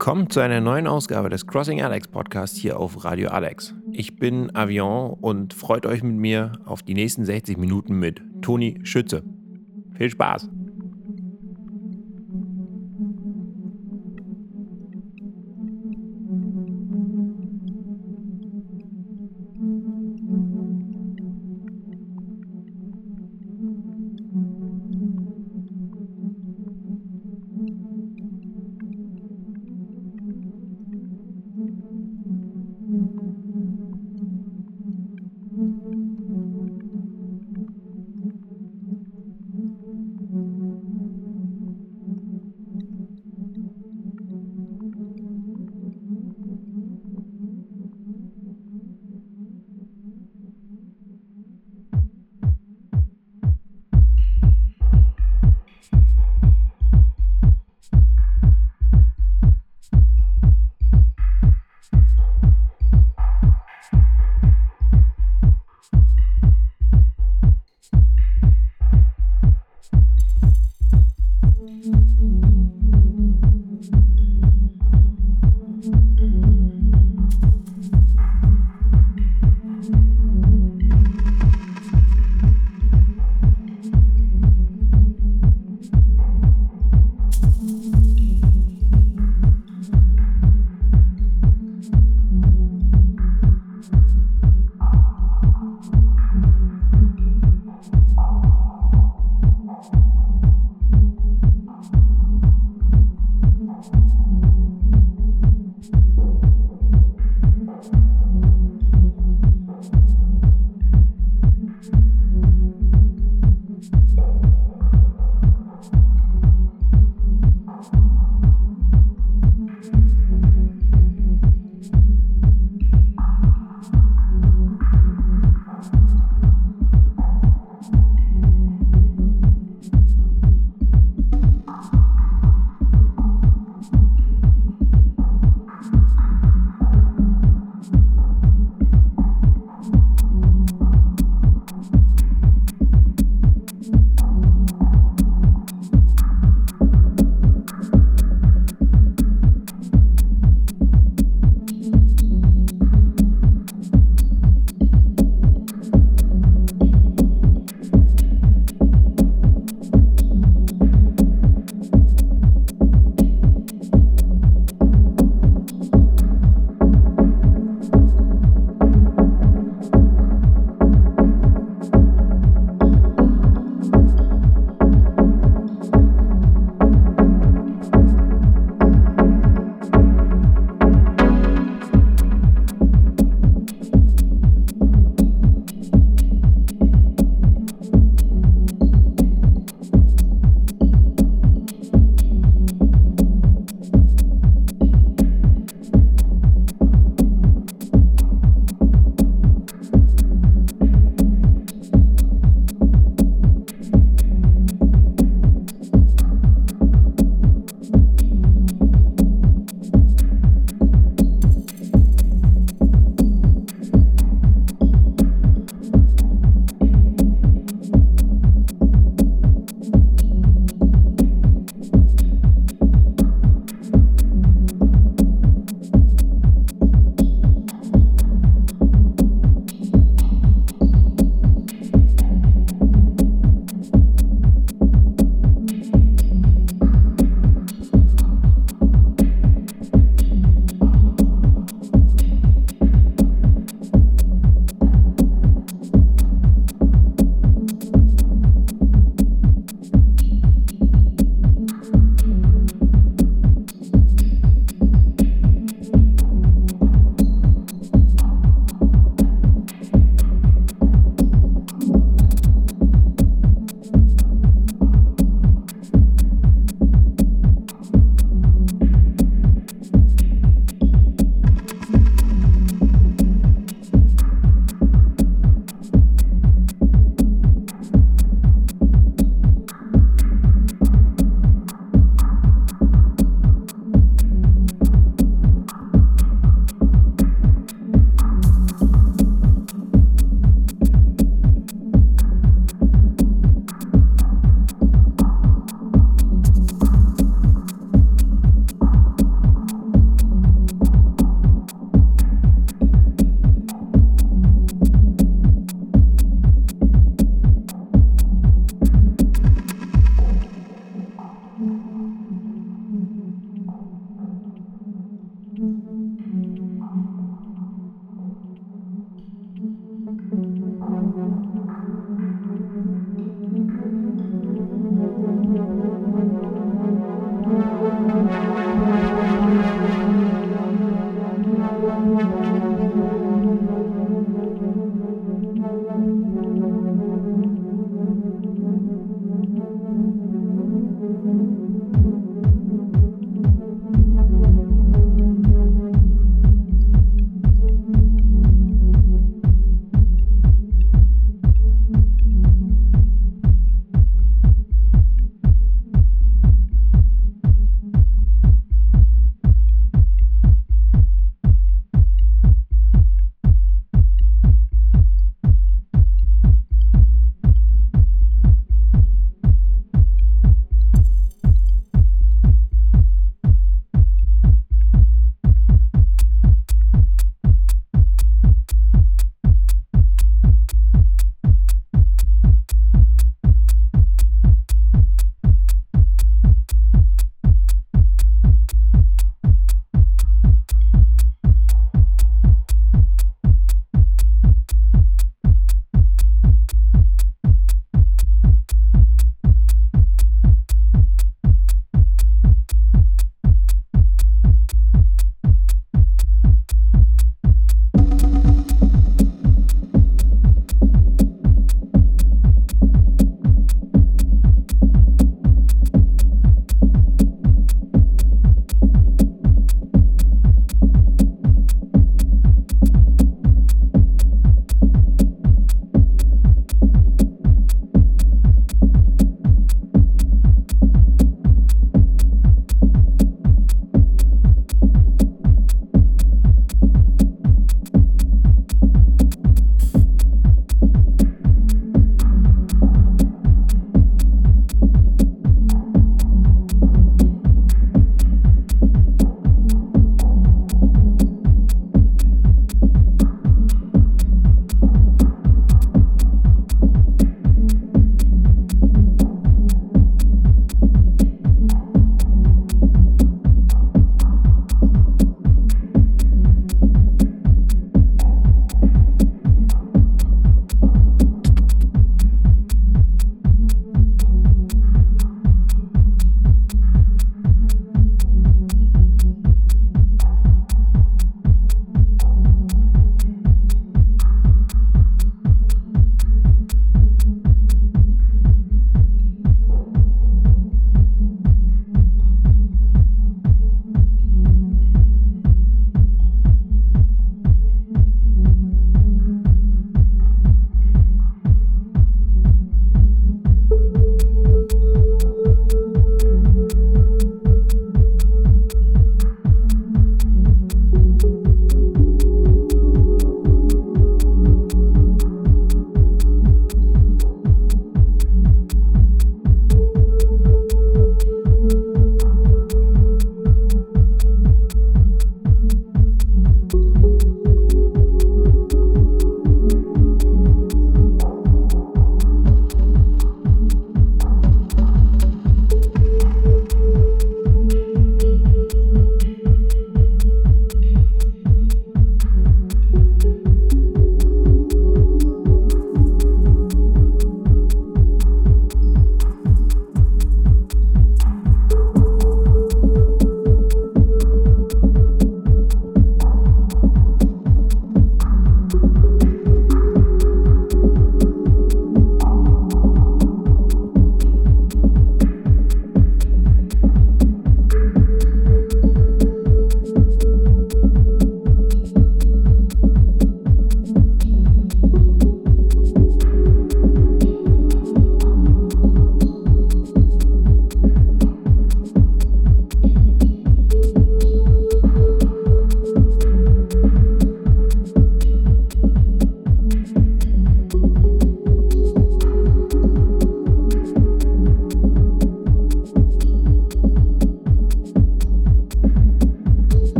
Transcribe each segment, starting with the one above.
Willkommen zu einer neuen Ausgabe des Crossing Alex Podcast hier auf Radio Alex. Ich bin Avion und freut euch mit mir auf die nächsten 60 Minuten mit Toni Schütze. Viel Spaß!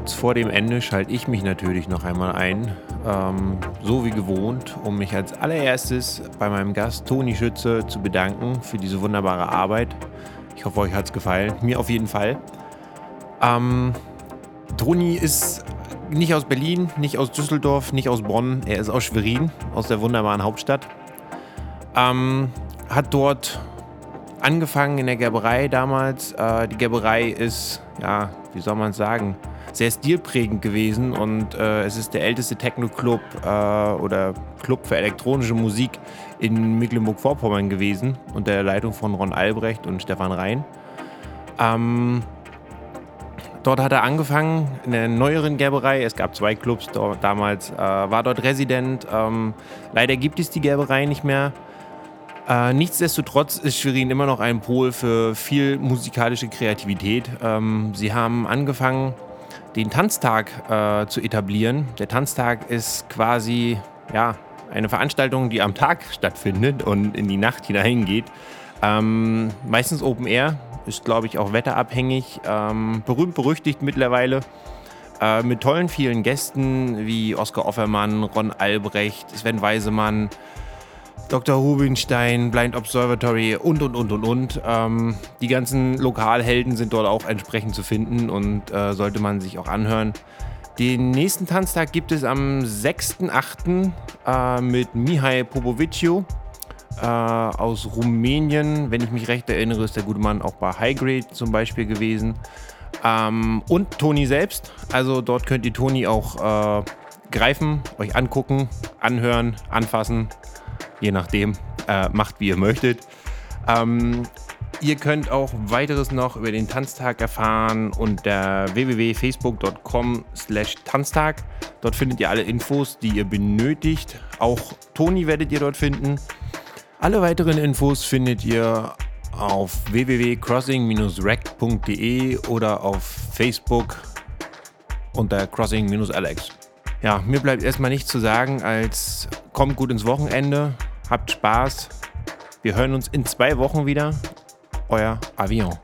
Kurz vor dem Ende schalte ich mich natürlich noch einmal ein, ähm, so wie gewohnt, um mich als allererstes bei meinem Gast Toni Schütze zu bedanken für diese wunderbare Arbeit. Ich hoffe, euch hat es gefallen. Mir auf jeden Fall. Ähm, Toni ist nicht aus Berlin, nicht aus Düsseldorf, nicht aus Bonn. Er ist aus Schwerin, aus der wunderbaren Hauptstadt. Ähm, hat dort angefangen in der Gerberei damals. Äh, die Gerberei ist, ja, wie soll man es sagen, sehr stilprägend gewesen und äh, es ist der älteste Techno-Club äh, oder Club für elektronische Musik in Mecklenburg-Vorpommern gewesen unter der Leitung von Ron Albrecht und Stefan Rhein. Ähm, dort hat er angefangen in der neueren Gerberei. Es gab zwei Clubs dort, damals, äh, war dort Resident. Ähm, leider gibt es die Gerberei nicht mehr. Äh, nichtsdestotrotz ist Schwerin immer noch ein Pol für viel musikalische Kreativität. Ähm, sie haben angefangen den Tanztag äh, zu etablieren. Der Tanztag ist quasi ja, eine Veranstaltung, die am Tag stattfindet und in die Nacht hineingeht. Ähm, meistens Open Air, ist glaube ich auch wetterabhängig, ähm, berühmt berüchtigt mittlerweile. Äh, mit tollen vielen Gästen wie Oskar Offermann, Ron Albrecht, Sven Weisemann, Dr. Rubinstein, Blind Observatory und, und, und, und, und. Ähm, die ganzen Lokalhelden sind dort auch entsprechend zu finden und äh, sollte man sich auch anhören. Den nächsten Tanztag gibt es am 6.8. Äh, mit Mihai Popoviciu äh, aus Rumänien. Wenn ich mich recht erinnere, ist der gute Mann auch bei High Grade zum Beispiel gewesen. Ähm, und Toni selbst. Also dort könnt ihr Toni auch äh, greifen, euch angucken, anhören, anfassen je nachdem, äh, macht wie ihr möchtet. Ähm, ihr könnt auch weiteres noch über den Tanztag erfahren unter www.facebook.com slash Tanztag. Dort findet ihr alle Infos, die ihr benötigt. Auch Toni werdet ihr dort finden. Alle weiteren Infos findet ihr auf www.crossing-rec.de oder auf Facebook unter crossing-alex. Ja, mir bleibt erstmal nichts zu sagen als kommt gut ins Wochenende. Habt Spaß. Wir hören uns in zwei Wochen wieder. Euer Avion.